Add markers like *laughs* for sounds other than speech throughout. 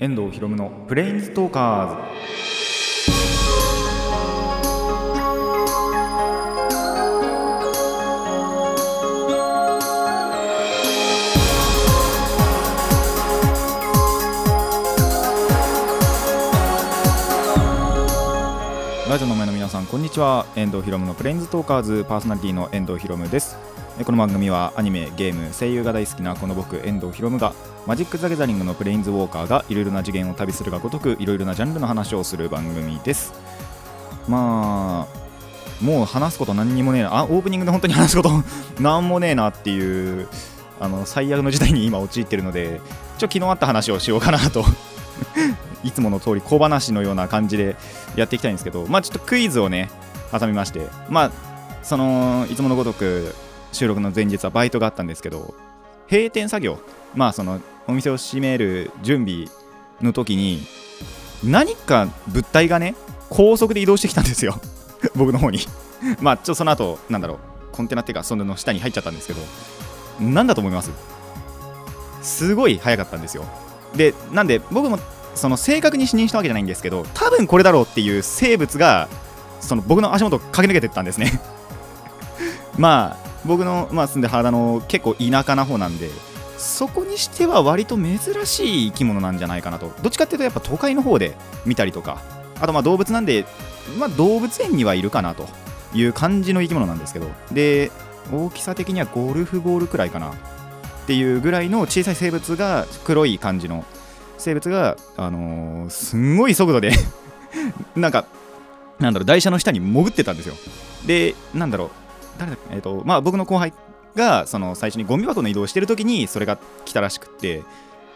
遠藤ひろむのプレインストーカーズ。ラジオの前の皆さんこんにちは。遠藤ひろむのプレインズトーカーズ。パーソナリティの遠藤ひろむです。この番組はアニメゲーム声優が大好きなこの僕遠藤ひろむがマジック・ザ・ギャザリングのプレインズ・ウォーカーがいろいろな次元を旅するがごとくいろいろなジャンルの話をする番組です。まあもう話すこと何にもねえな。あオープニングで本当に話すこと *laughs* 何もねえなっていうあの最悪の事態に今陥ってるのでちょ昨日あった話をしようかなと。*laughs* いつもの通り小話のような感じでやっていきたいんですけどまあちょっとクイズをね挟みましてまあそのいつものごとく収録の前日はバイトがあったんですけど閉店作業まあそのお店を閉める準備の時に何か物体がね高速で移動してきたんですよ。*laughs* 僕の方に。まあちょっとその後なんだろうコンテナっていうかその下に入っちゃったんですけど何だと思います？すごい速かったんですよ。でなんで僕もその正確に視認したわけじゃないんですけど多分これだろうっていう生物がその僕の足元を駆け抜けてったんですね。*laughs* まあ僕の、まあ、住んで原田の結構田舎な方なんでそこにしては割と珍しい生き物なんじゃないかなと。どっちかっていうとやっぱ都会の方で見たりとかあとまあ動物なんで、まあ、動物園にはいるかなという感じの生き物なんですけど。で大きさ的にはゴルフボールくらいかな。っていうぐらいの小さい生物が黒い感じの生物が、あのーすんごい速度で *laughs* なんかなんだろう台車の下に潜ってたんですよ。でなんだろう誰だっけ？えっ、とまあ僕の後輩がその最初にゴミ箱の移動してる時にそれが来たらしくって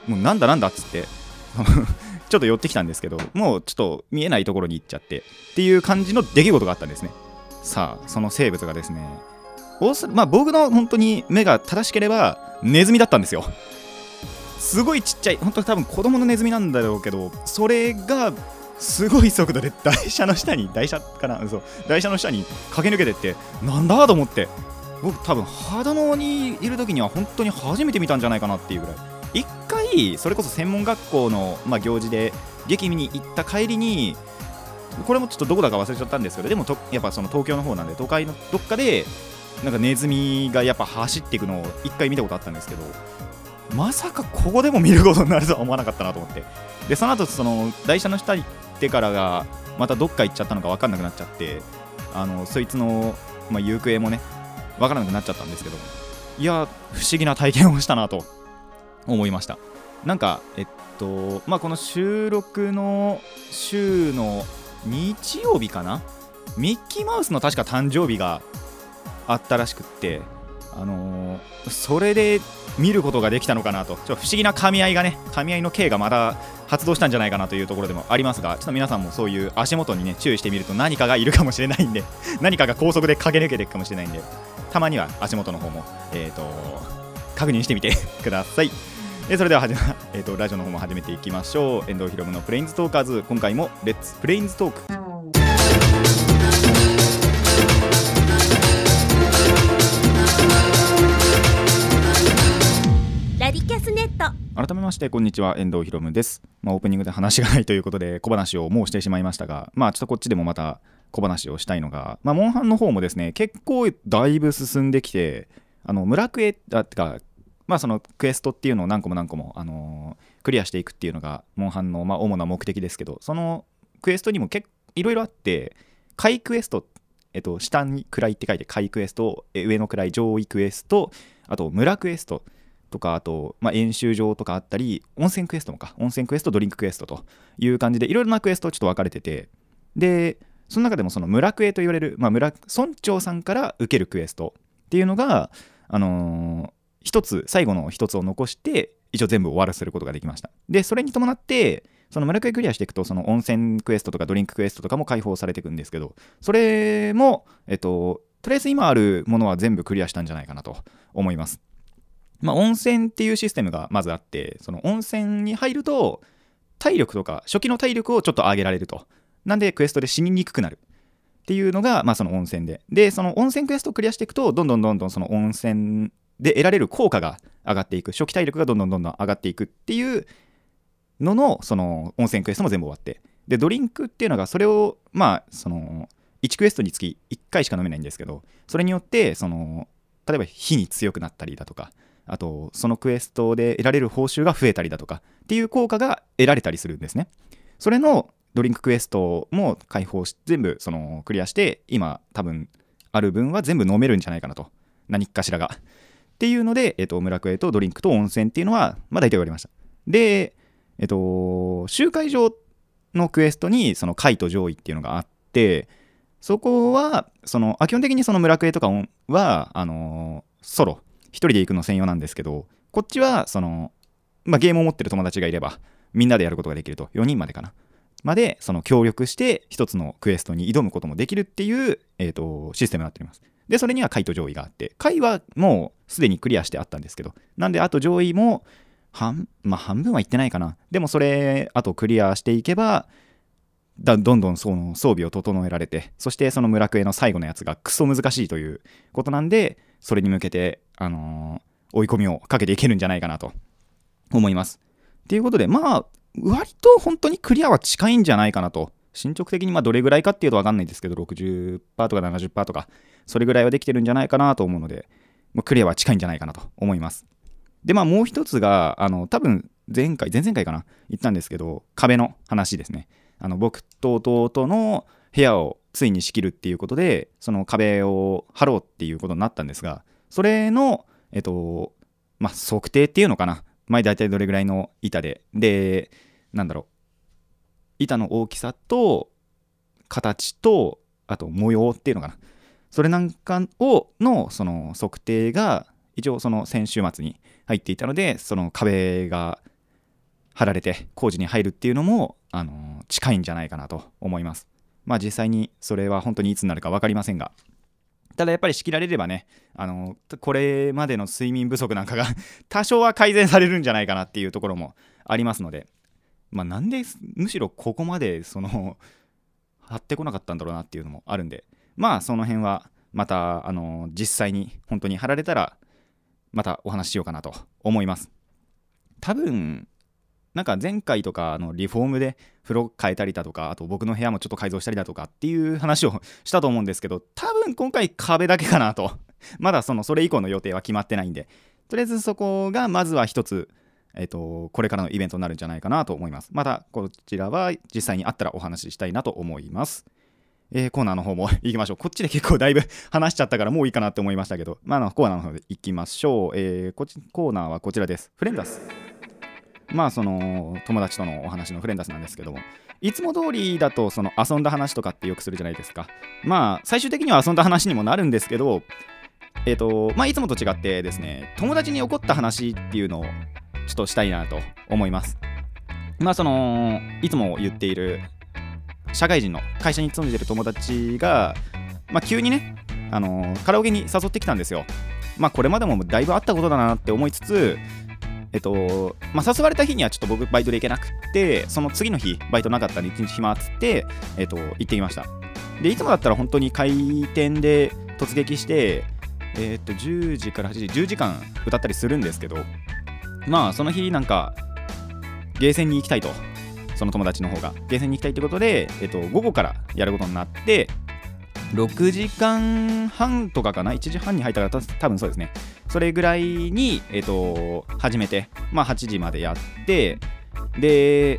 もうなんだなんだっつって *laughs* ちょっと寄ってきたんですけどもうちょっと見えないところに行っちゃってっていう感じの出来事があったんですね。さあその生物がですねおそまあ僕の本当に目が正しければネズミだったんですよ。すごいちっちゃい本当に多分子供のネズミなんだろうけどそれがすごい速度で台車の下に台車かなそう台車の下に駆け抜けてってなんだと思って。僕多分秦野にいる時には本当に初めて見たんじゃないかなっていうぐらい。一回それこそ専門学校の、まあ、行事で激見に行った帰りにこれもちょっとどこだか忘れちゃったんですけどでもとやっぱその東京の方なんで都会のどっかでなんかネズミがやっぱ走っていくのを一回見たことあったんですけどまさかここでも見ることになるとは思わなかったなと思って。でその後その台車の下にってからがまたどっか行っちゃったのか分かんなくなっちゃってあのそいつの、まあ、行方もね分からなくなっちゃったんですけどいや不思議な体験をしたなと思いました。なんかえっとまあこの収録の週の日曜日かな？ミッキーマウスの確か誕生日があったらしくってあのーそれで見ることができたのかなと。ちょっと不思議な噛み合いがね噛み合いの刑がまだ発動したんじゃないかなというところでもありますがちょっと皆さんもそういう足元にね注意してみると何かがいるかもしれないんで *laughs* 何かが高速で駆け抜けていくかもしれないんでたまには足元の方もえっ、と確認してみてください。*laughs* でそれでははじめ、えー、とラジオの方も始めていきましょう。遠藤ひろむのプレインズトーカーズ今回もレッツプレインズトーク改めましてこんにちは。遠藤ひろむです、まあ、オープニングで話がないということで小話をもうしてしまいましたがまあちょっとこっちでもまた小話をしたいのが、まあ、モンハンの方もですね結構だいぶ進んできてあの村クエあってかまあそのクエストっていうのを何個も何個も、あのークリアしていくっていうのがモンハンのまあ主な目的ですけどそのクエストにもいろいろあって下位クエストえっと、下に位って書いて下位クエスト上の位上位クエストあと村クエスト。とかあと、まあ、演習場とかあったり温泉クエストもか温泉クエストドリンククエストという感じでいろいろなクエストちょっと分かれててでその中でもその村クエと言われる、まあ、村村長さんから受けるクエストっていうのがあのー一つ最後の一つを残して一応全部終わらせることができました。でそれに伴ってその村クエクリアしていくとその温泉クエストとかドリンククエストとかも解放されていくんですけどそれもえっととりあえず今あるものは全部クリアしたんじゃないかなと思います。まあ、温泉っていうシステムがまずあってその温泉に入ると体力とか初期の体力をちょっと上げられると。なんでクエストで死ににくくなる。っていうのが、まあ、その温泉で。でその温泉クエストをクリアしていくとどんどんどんどんその温泉で得られる効果が上がっていく。初期体力がどんどんどんどん上がっていくっていうののその温泉クエストも全部終わって。でドリンクっていうのがそれをまあその1クエストにつき1回しか飲めないんですけどそれによってその例えば火に強くなったりだとかあとそのクエストで得られる報酬が増えたりだとかっていう効果が得られたりするんですね。それのドリンククエストも開放し全部そのクリアして今多分ある分は全部飲めるんじゃないかなと。何かしらが。っていうので、えっと、村クエとドリンクと温泉っていうのはまあ大体終わりました。でえっと集会場のクエストにその貝と上位っていうのがあってそこはそのあ基本的にその村クエとかはあのソロ。1人で行くの専用なんですけどこっちはその、まあ、ゲームを持ってる友達がいればみんなでやることができると。4人までかな。までその協力して一つのクエストに挑むこともできるっていう、えーと、システムになっております。でそれには貝と上位があって貝はもうすでにクリアしてあったんですけどなんであと上位も半,、まあ、半分はいってないかな。でもそれあとクリアしていけばだどんどんその装備を整えられてそしてその村クエの最後のやつがクソ難しいということなんでそれに向けて、あのー、追い込みをかけていけるんじゃないかなと思います。ということでまあ割と本当にクリアは近いんじゃないかなと進捗的にまあどれぐらいかっていうと分かんないですけど60%とか70%とかそれぐらいはできてるんじゃないかなと思うのでまクリアは近いんじゃないかなと思います。でまあもう一つがあの多分前回前々回かな言ったんですけど壁の話ですね。あの僕と弟の部屋をついに仕切るっていうことでその壁を張ろうっていうことになったんですがそれのえっとまあ測定っていうのかな。前大体どれぐらいの板で。でなんだろう。板の大きさと形とあと模様っていうのかな。それなんかをのその測定が一応その先週末に入っていたのでその壁が貼られて工事に入るっていうのも、あの、近いんじゃないかなと思います。まあ実際にそれは本当にいつになるか分かりませんが、ただやっぱり仕切られればね、あの、これまでの睡眠不足なんかが *laughs* 多少は改善されるんじゃないかなっていうところもありますので、まあなんでむしろここまでその *laughs* 貼ってこなかったんだろうなっていうのもあるんで、まあその辺はまた、あの、実際に本当に貼られたらまたお話ししようかなと思います。多分なんか前回とかのリフォームで風呂変えたりだとかあと僕の部屋もちょっと改造したりだとかっていう話をしたと思うんですけど多分今回壁だけかなと *laughs* まだそのそれ以降の予定は決まってないんでとりあえずそこがまずは一つえっ、とこれからのイベントになるんじゃないかなと思いますまたこちらは実際にあったらお話ししたいなと思います *laughs* えー、コーナーの方も行きましょう。こっちで結構だいぶ話しちゃったからもういいかなって思いましたけど、まあ、のコーナーの方で行きましょう。えー、こっちコーナーはこちらです。フレンダス。まあその友達とのお話のフレンダスなんですけどもいつも通りだとその遊んだ話とかってよくするじゃないですか。まあ最終的には遊んだ話にもなるんですけどえっ、ー、とまあいつもと違ってですね友達に起こった話っていうのをちょっとしたいなと思います。まあそのいつも言っている社会人の会社に勤めてる友達がまあ急にねあのカラオケに誘ってきたんですよ。まあこれまでもだいぶあったことだなって思いつつえっと、まあ、誘われた日にはちょっと僕バイトで行けなくて、その次の日、バイトなかったんで1日暇つって、えっと、行ってきました。で、いつもだったら本当に開店で突撃して、えっと、10時から8時、10時間歌ったりするんですけど、まあ、その日なんか、ゲーセンに行きたいと、その友達の方が、ゲーセンに行きたいってことで、えっと、午後からやることになって、6時間半とかかな？1時半に入ったから多分そうですね。それぐらいに、えーと、始めて、まあ、8時までやってで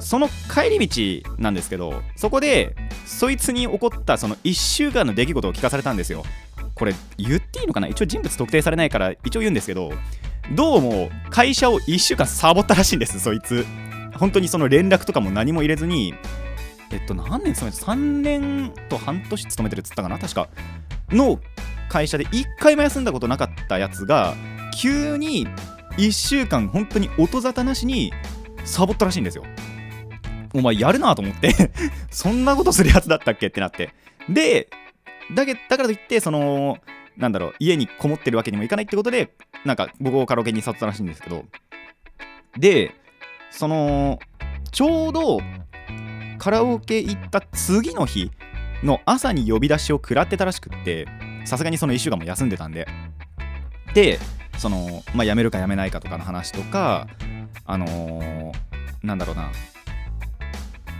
その帰り道なんですけどそこでそいつに起こったその1週間の出来事を聞かされたんですよこれ言っていいのかな？一応人物特定されないから一応言うんですけどどうも会社を1週間サボったらしいんですそいつ本当にその連絡とかも何も入れずにえっと、何年勤めて ?3 年と半年勤めてるっつったかな？確か。の会社で1回も休んだことなかったやつが、急に1週間本当に音沙汰なしにサボったらしいんですよ。お前やるなと思って *laughs* そんなことするやつだったっけってなって。で、だけだからといって、その、なんだろう、家にこもってるわけにもいかないってことで、なんか僕をカラオケに誘ったらしいんですけど、で、その、ちょうどカラオケ行った次の日の朝に呼び出しを食らってたらしくってさすがにその1週間も休んでたんで。でその、まあ、辞めるか辞めないかとかの話とかあのー、なんだろうな。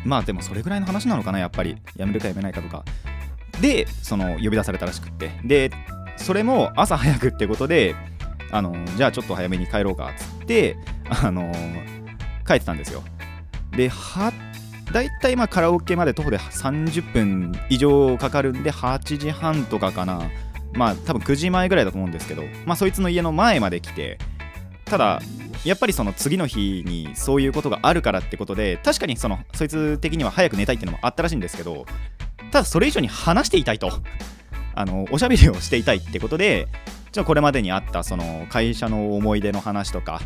まあでもそれぐらいの話なのかなやっぱり。辞めるか辞めないかとか。でその呼び出されたらしくって。でそれも朝早くってことであのー、じゃあちょっと早めに帰ろうかっつってあのー、帰ってたんですよ。で大いまあカラオケまで徒歩で30分以上かかるんで8時半とかかな。まあ多分9時前ぐらいだと思うんですけどまあそいつの家の前まで来てただやっぱりその次の日にそういうことがあるからってことで確かにそのそいつ的には早く寝たいっていうのもあったらしいんですけどただそれ以上に話していたいと。あのおしゃべりをしていたいってことでちょこれまでにあったその会社の思い出の話とか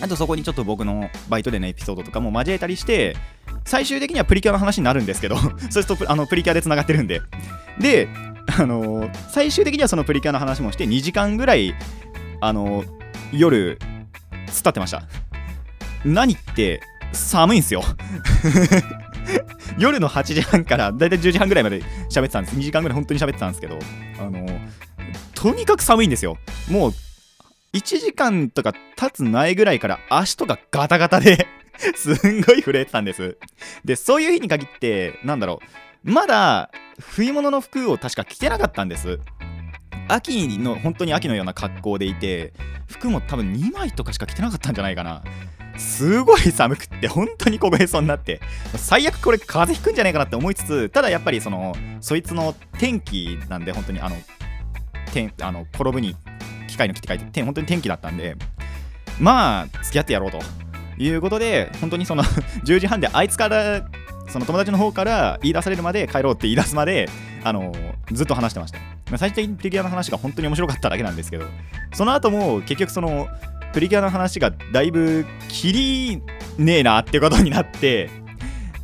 あとそこにちょっと僕のバイトでのエピソードとかも交えたりして最終的にはプリキュアの話になるんですけど *laughs* そうするとあのプリキュアでつながってるんで。であの最終的にはそのプリキュアの話もして2時間ぐらいあの夜突っ立ってました。何って寒いんすよ。*laughs* 夜の8時半からだいたい10時半ぐらいまで喋ってたんです。2時間ぐらい本当に喋ってたんですけどあのとにかく寒いんですよ。もう1時間とか経つないぐらいから足とかガタガタで。*laughs* すんごい震えてたんです。でそういう日に限ってなんだろうまだ冬物の服を確か着てなかったんです。秋の本当に秋のような格好でいて服も多分2枚とかしか着てなかったんじゃないかな。すごい寒くって本当に凍えそうになって。最悪これ風邪ひくんじゃないかなって思いつつただやっぱりそのそいつの天気なんで本当にあの天あの転ぶに機械の木って書いて本当に天気だったんでまあ付き合ってやろうと。いうことで本当にその *laughs* 10時半であいつからその友達の方から言い出されるまで帰ろうって言い出すまであのずっと話してました。最終的な話が本当に面白かっただけなんですけどその後も結局そのプリキュアの話がだいぶきりねえなってことになって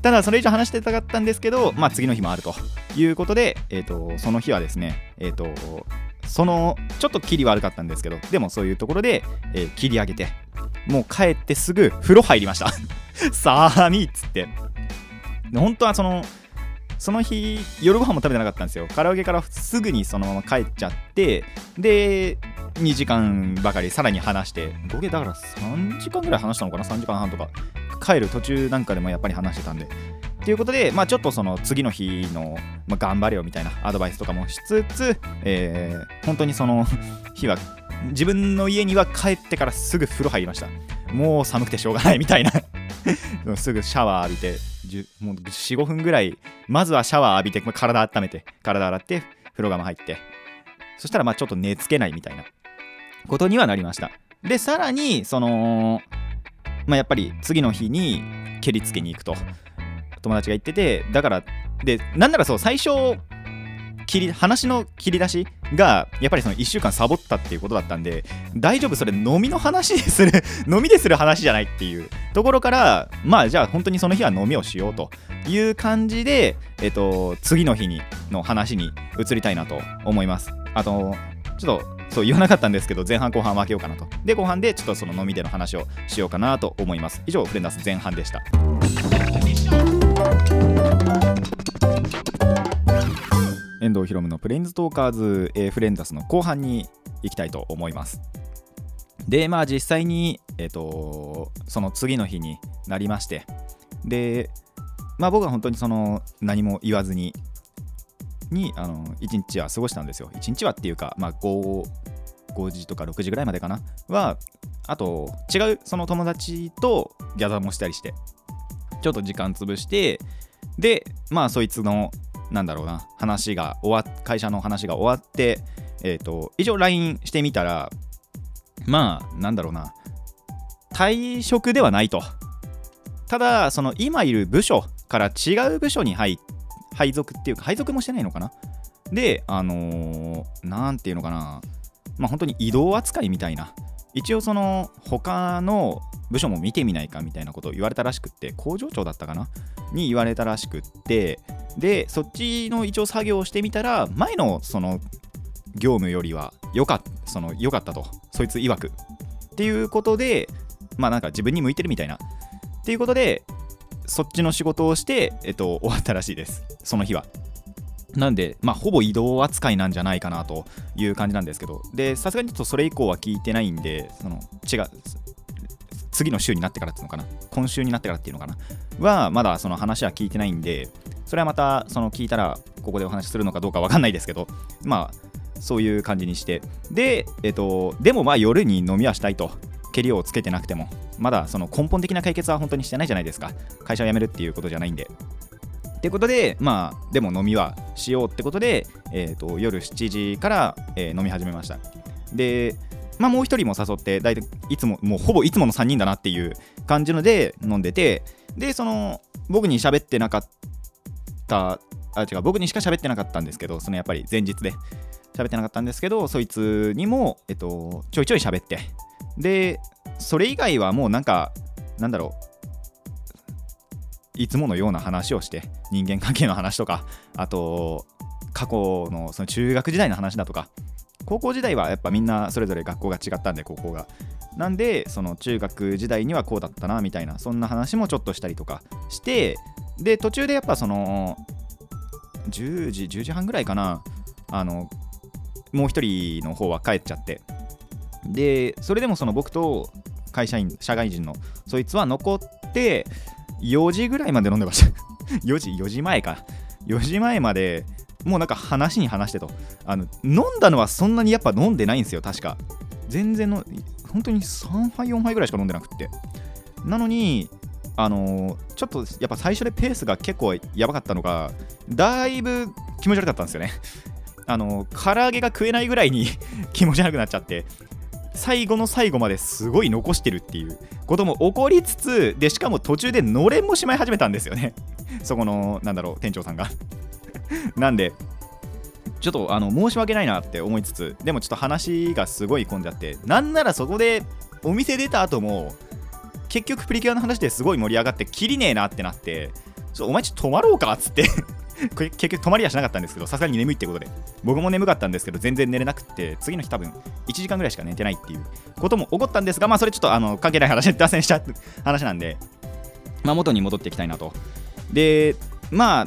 ただそれ以上話してたかったんですけどまあ次の日もあるということで、えーと、その日はですねえっ、とそのちょっと切り悪かったんですけどでもそういうところで、えー、切り上げてもう帰ってすぐ風呂入りました。*laughs* 寒いっつって。本当はそのその日夜ご飯も食べてなかったんですよ。カラオケからすぐにそのまま帰っちゃってで2時間ばかりさらに話して合計だから3時間ぐらい話したのかな？3時間半とか。帰る途中なんかでもやっぱり話してたんで。ということで、まあ、ちょっとその次の日の、まあ、頑張れよみたいなアドバイスとかもしつつ、えー、本当にその *laughs* 日は自分の家には帰ってからすぐ風呂入りました。もう寒くてしょうがないみたいな。*laughs* すぐシャワー浴びてもう45分ぐらいまずはシャワー浴びて体温めて体洗って風呂釜入って。そしたらまあちょっと寝つけないみたいな。ことにはなりました。でさらにそのまあやっぱり次の日に蹴りつけに行くと。友達が言っててだからでなんならそう最初切り話の切り出しがやっぱりその1週間サボったっていうことだったんで大丈夫それ飲みの話でする *laughs* 飲みでする話じゃないっていうところからまあじゃあ本当にその日は飲みをしようという感じで、えっと、次の日にの話に移りたいなと思います。あとちょっとそう言わなかったんですけど前半後半分けようかなと。で後半でちょっとその飲みでの話をしようかなと思います。以上フレンダース前半でした。遠藤ひろむのプレインズトーカーズ、えー、フレンダスの後半に行きたいと思います。でまあ実際にえっ、ー、とその次の日になりましてでまあ僕は本当にその何も言わずににあの1日は過ごしたんですよ。1日はっていうかまあ5 5時とか6時ぐらいまでかな？はあと違うその友達とギャザーもしたりしてちょっと時間潰してでまあそいつのなんだろうな。話が終わ会社の話が終わってえっ、ー、と以上 LINE してみたらまあなんだろうな。退職ではないと。ただその今いる部署から違う部署に入配属っていうか配属もしてないのかな。であの何、ー、ていうのかな。まあ本当に移動扱いみたいな一応その他の部署も見てみないかみたいなことを言われたらしくって工場長だったかな？に言われたらしくってでそっちの一応作業をしてみたら前のその業務よりは良かその良かったと。そいつ曰く。っていうことでまあなんか自分に向いてるみたいな。っていうことでそっちの仕事をして、えっと、終わったらしいです。その日は。なんで、まあ、ほぼ移動扱いなんじゃないかなという感じなんですけど、で、さすがにちょっとそれ以降は聞いてないんで、その違う、次の週になってからっていうのかな？今週になってからっていうのかな？はまだその話は聞いてないんでそれはまたその聞いたらここでお話しするのかどうかわかんないですけどまあそういう感じにして。でえっとでもまあ夜に飲みはしたいと。けりをつけてなくても。まだその根本的な解決は本当にしてないじゃないですか。会社を辞めるっていうことじゃないんで。ってことでまあでも飲みはしようってことで、えーと、夜7時から、えー、飲み始めました。でまあもう一人も誘って大体いつももうほぼいつもの3人だなっていう感じので飲んでてでその僕に喋ってなかったあ違う僕にしか喋ってなかったんですけどそのやっぱり前日で喋ってなかったんですけどそいつにも、えっと、ちょいちょい喋って。でそれ以外はもうなんかなんだろういつものような話をして人間関係の話とかあと過去のその中学時代の話だとか高校時代はやっぱみんなそれぞれ学校が違ったんで高校が。なんでその中学時代にはこうだったなみたいなそんな話もちょっとしたりとかしてで途中でやっぱその10時10時半ぐらいかなあのもう一人の方は帰っちゃって。でそれでもその僕と会社員社会人のそいつは残って4時ぐらいまで飲んでました。*laughs* 4時4時前か。4時前までもうなんか話に話してと。あの飲んだのはそんなにやっぱ飲んでないんですよ確か。全然の本当に3杯4杯ぐらいしか飲んでなくって。なのにあのー、ちょっとやっぱ最初でペースが結構やばかったのがだいぶ気持ち悪かったんですよね。あのー、唐揚げが食えないぐらいに *laughs* 気持ち悪くなっちゃって。最後の最後まですごい残してるっていうことも起こりつつでしかも途中でのれんもしまい始めたんですよね。*laughs* そこのなんだろう店長さんが。*laughs* なんでちょっとあの申し訳ないなって思いつつでもちょっと話がすごい混んじゃってなんならそこでお店出た後も結局プリキュアの話ですごい盛り上がってきりねえなってなってちょお前ちょっと泊まろうかっつって。*laughs* 結局泊まりはしなかったんですけどさすがに眠いってことで。僕も眠かったんですけど全然寝れなくて次の日多分1時間ぐらいしか寝てないっていうことも起こったんですがまあそれちょっとあの関係ない話で脱線しちゃう話なんでまあ元に戻っていきたいなと。でまあ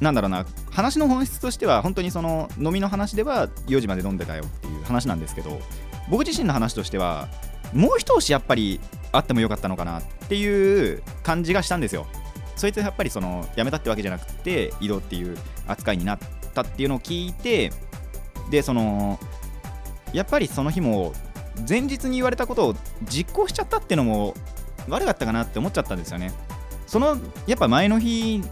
なんだろうな話の本質としては本当にその飲みの話では4時まで飲んでたよっていう話なんですけど僕自身の話としてはもう一押しやっぱりあってもよかったのかなっていう感じがしたんですよ。そいつやっぱりその辞めたってわけじゃなくて移動っていう扱いになったっていうのを聞いてでそのやっぱりその日も前日に言われたことを実行しちゃったっていうのも悪かったかなって思っちゃったんですよね。そのやっぱ前の日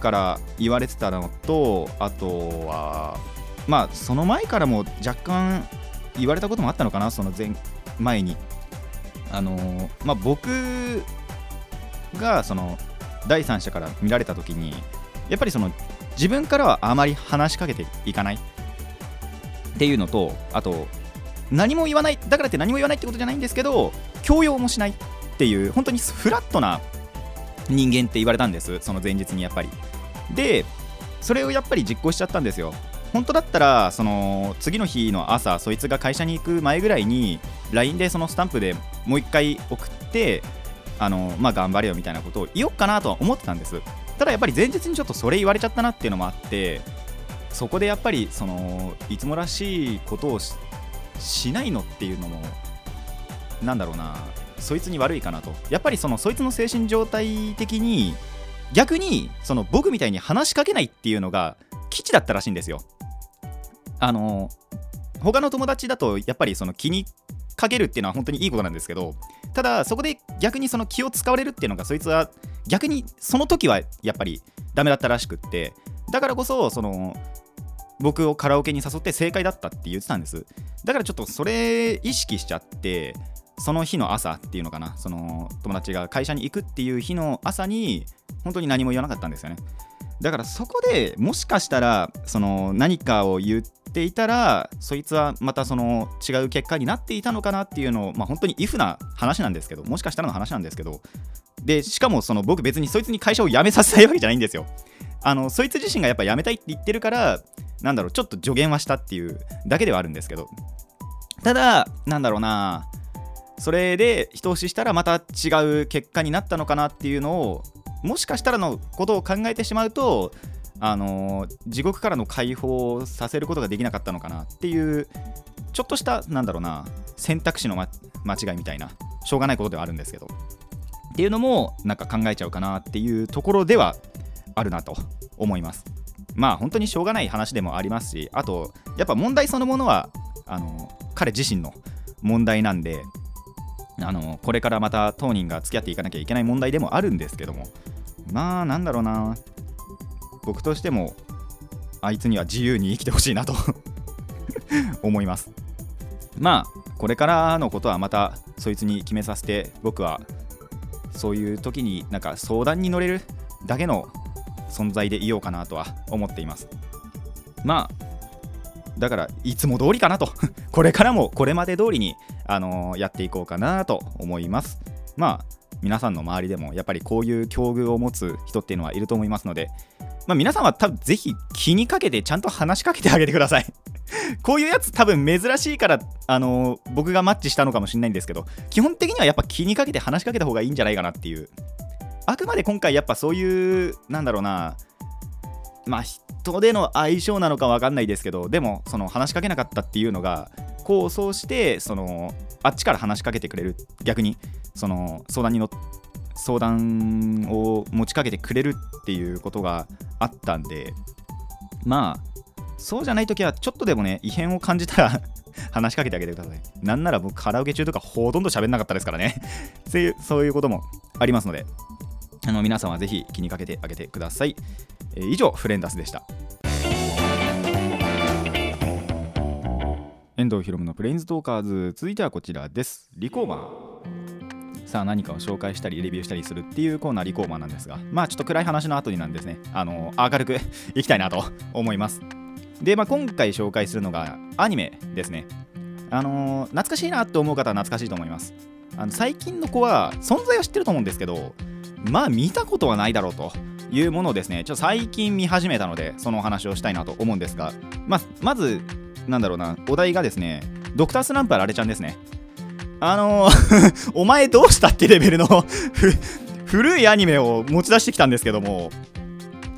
から言われてたのとあとはまあその前からも若干言われたこともあったのかなその前前に。あのまあ僕がその第三者から見られた時にやっぱりその自分からはあまり話しかけていかない。っていうのとあと何も言わないだからって何も言わないってことじゃないんですけど強要もしない。っていう本当にフラットな人間って言われたんです。その前日にやっぱり。でそれをやっぱり実行しちゃったんですよ。本当だったらその次の日の朝そいつが会社に行く前ぐらいに LINE でそのスタンプでもう一回送ってあのまあ頑張れよみたいなことを言おうかなとは思ってたんです。ただやっぱり前日にちょっとそれ言われちゃったなっていうのもあってそこでやっぱりそのいつもらしいことをしないのっていうのもなんだろうな。そいつに悪いかなと。やっぱりそのそいつの精神状態的に逆にその僕みたいに話しかけないっていうのが基地だったらしいんですよ。あの他の友達だとやっぱりその気にかけるっていうのは本当にいいことなんですけどただそこで逆にその気を使われるっていうのがそいつは逆にその時はやっぱりダメだったらしくってだからこそその僕をカラオケに誘って正解だったって言ってたんです。だからちょっとそれ意識しちゃってその日の朝っていうのかなその友達が会社に行くっていう日の朝に本当に何も言わなかったんですよね。だからそこでもしかしたらその何かを言っていたらそいつはまたその違う結果になっていたのかなっていうのを、まあ、本当にイフな話なんですけどもしかしたらの話なんですけどでしかもその僕別にそいつに会社を辞めさせたいわけじゃないんですよ。あのそいつ自身がやっぱ辞めたいって言ってるからなんだろうちょっと助言はしたっていうだけではあるんですけど。ただなんだろうなそれで一押ししたらまた違う結果になったのかなっていうのをもしかしたらのことを考えてしまうとあの地獄からの解放をさせることができなかったのかなっていうちょっとしたなんだろうな選択肢の、ま、間違いみたいなしょうがないことではあるんですけど。っていうのもなんか考えちゃうかなっていうところではあるなと思います。まあ本当にしょうがない話でもありますしあとやっぱ問題そのものはあの彼自身の問題なんであのこれからまた当人が付き合っていかなきゃいけない問題でもあるんですけども。まあなんだろうな。僕としてもあいつには自由に生きてほしいなと *laughs* 思います。まあこれからのことはまたそいつに決めさせて僕はそういう時になんか相談に乗れるだけの存在でいようかなとは思っています。まあだからいつも通りかなと。*laughs* これからもこれまで通りに、あのーやっていこうかなと思います。まあ皆さんの周りでもやっぱりこういう境遇を持つ人っていうのはいると思いますのでまあ皆さんは多分ぜひ気にかけてちゃんと話しかけてあげてください。*laughs* こういうやつ多分珍しいから、あのー僕がマッチしたのかもしれないんですけど基本的にはやっぱ気にかけて話しかけた方がいいんじゃないかなっていう。あくまで今回やっぱそういうなんだろうなまあ人での相性なのか分かんないですけどでもその話しかけなかったっていうのが功を奏してそのあっちから話しかけてくれる逆にその相談にの相談を持ちかけてくれるっていうことがあったんでまあそうじゃない時はちょっとでもね異変を感じたら *laughs* 話しかけてあげてください。なんなら僕カラオケ中とかほとんど喋んなかったですからね。*laughs* そういうそういうこともありますのであの皆さんはぜひ気にかけてあげてください、えー以上フレンダスでした。遠藤ひろむのプレインズトーカーズ。続いてはこちらです。リコーマー。さあ何かを紹介したりレビューしたりするっていうコーナーリコーマーなんですがまあちょっと暗い話の後になんですね。あの明るく *laughs* いきたいなと思います。で、まあ、今回紹介するのがアニメですね。あの懐かしいなって思う方は懐かしいと思います。あの最近の子は存在は知ってると思うんですけどまあ見たことはないだろうというものをですね。ちょっと最近見始めたのでそのお話をしたいなと思うんですがままずなんだろうなお題がですねドクタースランプはラレちゃんですね。あのー *laughs* お前どうしたってレベルの *laughs* 古いアニメを持ち出してきたんですけども。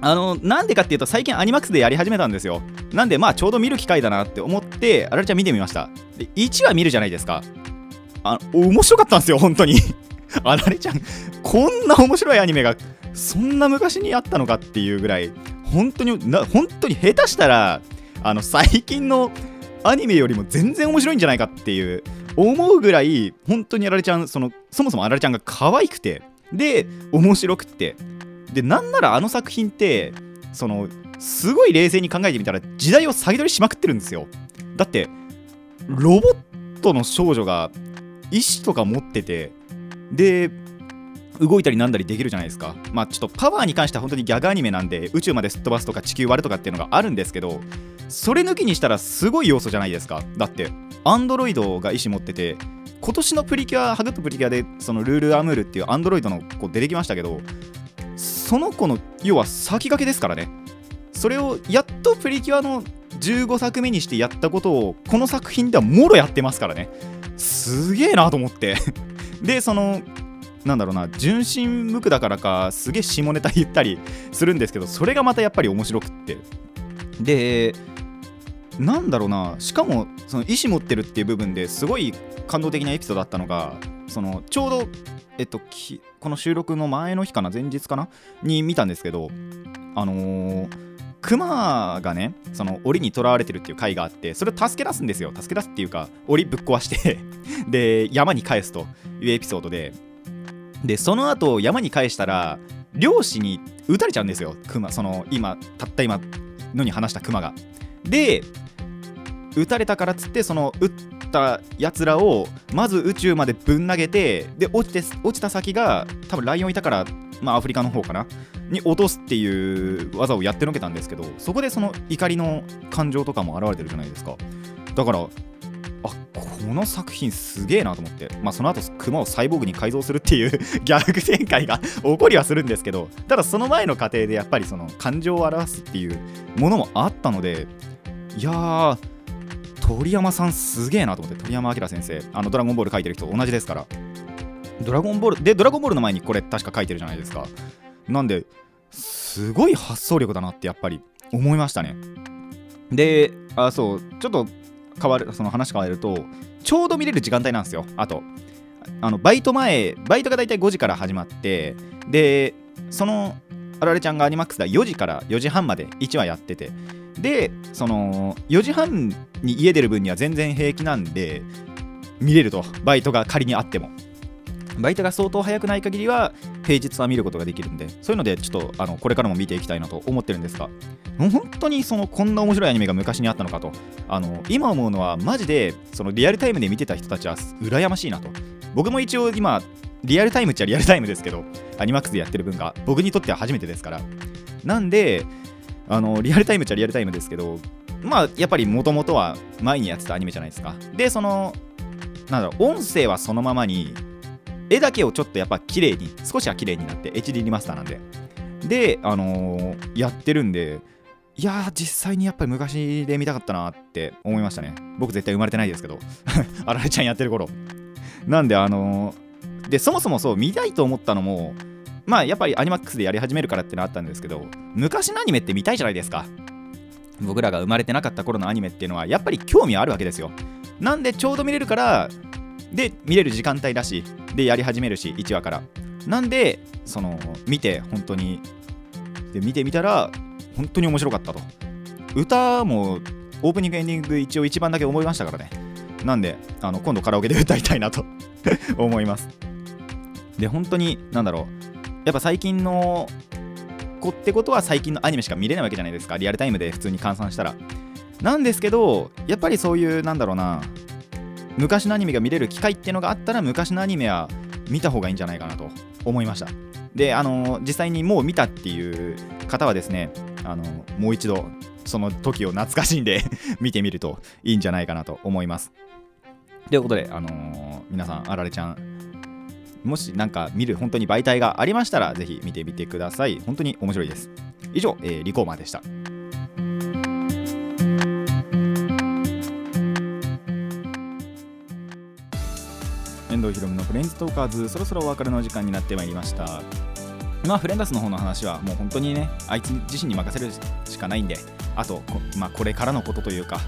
あのなんでかっていうと最近アニマックスでやり始めたんですよ。なんでまあちょうど見る機会だなって思ってあられちゃん見てみました。で1話見るじゃないですか。あ面白かったんですよ本当に。*laughs* あられちゃんこんな面白いアニメがそんな昔にあったのかっていうぐらい本当にな本当に下手したらあの最近のアニメよりも全然面白いんじゃないかっていう思うぐらい本当にあられちゃんそのそもそもあられちゃんが可愛くてで面白くって。でなんならあの作品ってそのすごい冷静に考えてみたら時代を先取りしまくってるんですよ。だってロボットの少女が意志とか持っててで動いたりなんだりできるじゃないですか。まあちょっとパワーに関しては本当にギャグアニメなんで宇宙まですっ飛ばすとか地球割るとかっていうのがあるんですけどそれ抜きにしたらすごい要素じゃないですか。だってアンドロイドが意志持ってて今年のプリキュアハグとプリキュアでそのルールアムールっていうアンドロイドの子出てきましたけどその子の要は先駆けですからね。それをやっとプリキュアの15作目にしてやったことをこの作品ではもろやってますからね。すげえなと思って。*laughs* でそのなんだろうな純真無垢だからかすげえ下ネタ言ったりするんですけどそれがまたやっぱり面白くって。でなんだろうなしかもその意思持ってるっていう部分ですごい感動的なエピソードだったのがそのちょうどえっとこの収録の前の日かな前日かなに見たんですけどあのークマがねその檻に囚われてるっていう回があってそれを助け出すんですよ。助け出すっていうか檻ぶっ壊してで山に返すというエピソードででその後山に返したら漁師に撃たれちゃうんですよクマその今たった今のに話したクマが。で撃たれたからっつってその撃ったやつらをまず宇宙までぶん投げてで落ちて落ちた先が多分ライオンいたからまあアフリカの方かな？に落とすっていう技をやってのけたんですけどそこでその怒りの感情とかも現れてるじゃないですか。だからあこの作品すげえなと思って。まあその後クマをサイボーグに改造するっていう *laughs* ギャグ展開が *laughs* 起こりはするんですけどただその前の過程でやっぱりその感情を表すっていうものもあったのでいやー鳥山さんすげえなと思って鳥山明先生。あのドラゴンボール書いてる人同じですから。ドラゴンボールでドラゴンボールの前にこれ確か書いてるじゃないですか。なんですごい発想力だなってやっぱり思いましたね。であそうちょっと変わるその話変わるとちょうど見れる時間帯なんですよ。あとあのバイト前バイトが大体5時から始まってでそのあられちゃんがアニマックスでは4時から4時半まで1話やってて。でその4時半に家出る分には全然平気なんで見れるとバイトが仮にあっても。バイトが相当早くない限りは平日は見ることができるんでそういうのでちょっとあのこれからも見ていきたいなと思ってるんですが本当にそのこんな面白いアニメが昔にあったのかとあの今思うのはマジでそのリアルタイムで見てた人たちは羨ましいなと。僕も一応今リアルタイムっちゃリアルタイムですけどアニマックスでやってる分が僕にとっては初めてですから。なんであのリアルタイムっちゃリアルタイムですけどまあやっぱりもともとは前にやってたアニメじゃないですか。でそのなんだろう音声はそのままに絵だけをちょっとやっぱ綺麗に少しは綺麗になって HD リマスターなんで。であのーやってるんでいやー実際にやっぱり昔で見たかったなって思いましたね。僕絶対生まれてないですけど *laughs* あられちゃんやってる頃。なんであのーでそもそもそう見たいと思ったのもまあやっぱりアニマックスでやり始めるからってのあったんですけど昔のアニメって見たいじゃないですか。僕らが生まれてなかった頃のアニメっていうのはやっぱり興味あるわけですよ。なんでちょうど見れるからで見れる時間帯だしでやり始めるし1話から。なんでその見て本当にで見てみたら本当に面白かったと。歌もオープニングエンディング一応一番だけ思いましたからね。なんであの今度カラオケで歌いたいなと *laughs* 思います。で本当になんだろう。やっぱ最近の子ってことは最近のアニメしか見れないわけじゃないですか。リアルタイムで普通に換算したら。なんですけどやっぱりそういうなんだろうな。昔のアニメが見れる機会っていうのがあったら昔のアニメは見た方がいいんじゃないかなと思いました。であの実際にもう見たっていう方はですねあのもう一度その時を懐かしんで *laughs* 見てみるといいんじゃないかなと思います。ということで、あのー皆さんあられちゃんもしなんか見る本当に媒体がありましたらぜひ見てみてください。本当に面白いです。以上、えーリコーマーでした。遠藤ひろのフレンズトーカーズそろそろお別れの時間になってまいりました。まあフレンダスの方の話はもう本当にねあいつ自身に任せるしかないんであとこ,、まあ、これからのことというか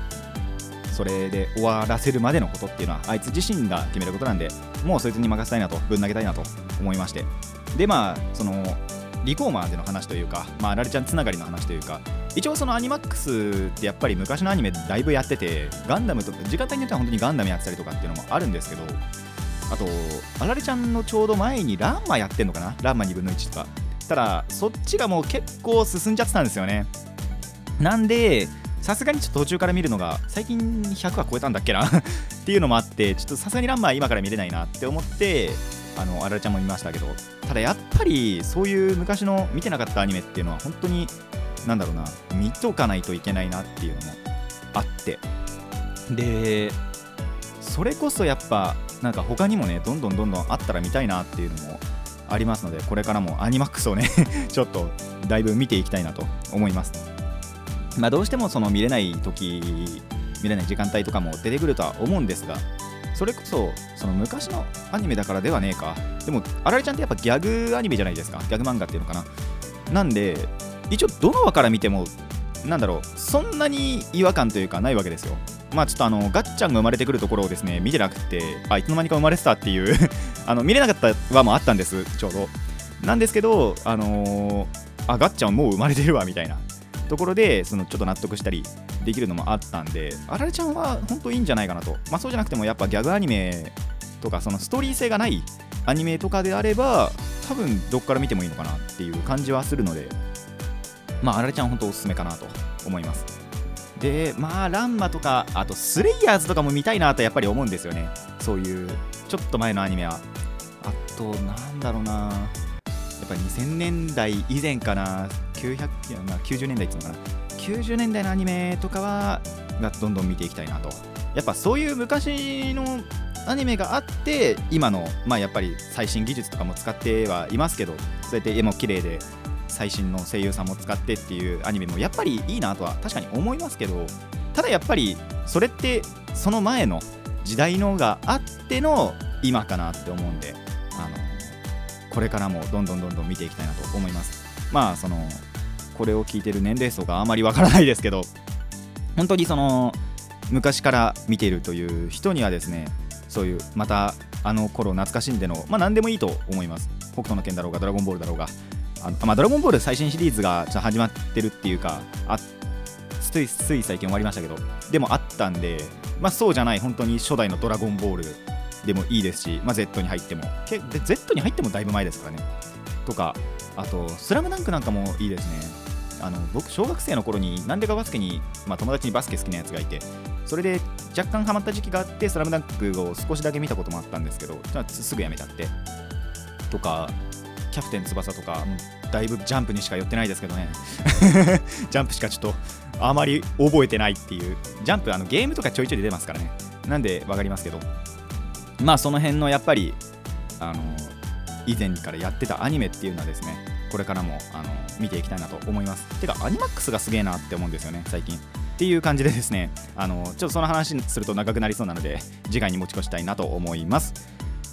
それで終わらせるまでのことっていうのはあいつ自身が決めることなんでもうそいつに任せたいなとぶん投げたいなと思いまして。でまあそのリコーマーでの話というか、まあ、ラリちゃんつながりの話というか一応そのアニマックスってやっぱり昔のアニメだいぶやっててガンダムとか時間帯によっては本当にガンダムやってたりとかっていうのもあるんですけどあとあられちゃんのちょうど前にランマやってんのかな？ランマ2分の1とか。ただそっちがもう結構進んじゃってたんですよね。なんでさすがにちょっと途中から見るのが最近100は超えたんだっけな？*laughs* っていうのもあってちょっとさすがにランマー今から見れないなって思ってあのあられちゃんも見ましたけど。ただやっぱりそういう昔の見てなかったアニメっていうのは本当になんだろうな。見とかないといけないなっていうのもあって。でそれこそやっぱなんか他にもねどんどんどんどんあったら見たいなっていうのもありますのでこれからもアニマックスをね *laughs* ちょっとだいぶ見ていきたいなと思います。まあどうしてもその見れない時見れない時間帯とかも出てくるとは思うんですがそれこそその昔のアニメだからではねえか。でもあられちゃんってやっぱギャグアニメじゃないですか。ギャグ漫画っていうのかな。なんで一応どの話から見てもなんだろうそんなに違和感というかないわけですよ。まあちょっとあのガッチャンが生まれてくるところをですね見てなくてあいつの間にか生まれてたっていう *laughs* あの見れなかった輪もあったんですちょうど。なんですけどあのーあガッチャンもう生まれてるわみたいなところでそのちょっと納得したりできるのもあったんであられちゃんは本当いいんじゃないかなと。まあそうじゃなくてもやっぱギャグアニメとかそのストーリー性がないアニメとかであれば多分どっから見てもいいのかなっていう感じはするのでまああられちゃん本当おすすめかなと思います。でまあランマとかあとスレイヤーズとかも見たいなとやっぱり思うんですよね。そういうちょっと前のアニメは。あとなんだろうな。やっぱ2000年代以前かな。900いやまあ90年代っていうのかな。90年代のアニメとかはがどんどん見ていきたいなと。やっぱそういう昔のアニメがあって今のまあやっぱり最新技術とかも使ってはいますけどそうやって絵も綺麗で最新の声優さんも使ってっていうアニメもやっぱりいいなとは確かに思いますけどただやっぱりそれってその前の時代のがあっての今かなって思うんであのこれからもどんどんどんどん見ていきたいなと思います。まあそのこれを聞いてる年齢層があまりわからないですけど本当にその昔から見ているという人にはですねそういうまたあの頃懐かしんでのまあ何でもいいと思います。北斗の拳だろうがドラゴンボールだろうがあのまあ、ドラゴンボール最新シリーズがちょっと始まってるっていうかあついつい最近終わりましたけどでもあったんで、まあ、そうじゃない本当に初代のドラゴンボールでもいいですし、まあ、Z に入っても。けで Z に入ってもだいぶ前ですからね。とかあと「スラムダンクなんかもいいですね。あの僕小学生の頃になんでかバスケに、まあ、友達にバスケ好きなやつがいてそれで若干ハマった時期があって「スラムダンクを少しだけ見たこともあったんですけどすぐやめちゃって。とかキャプテン翼とかだいぶジャンプにしか寄ってないですけどね。*laughs* ジャンプしかちょっとあまり覚えてないっていう。ジャンプあのゲームとかちょいちょい出てますからね。なんで分かりますけど。まあその辺のやっぱりあの以前からやってたアニメっていうのはですねこれからもあの見ていきたいなと思います。てかアニマックスがすげえなって思うんですよね最近。っていう感じでですねあのちょっとその話すると長くなりそうなので次回に持ち越したいなと思います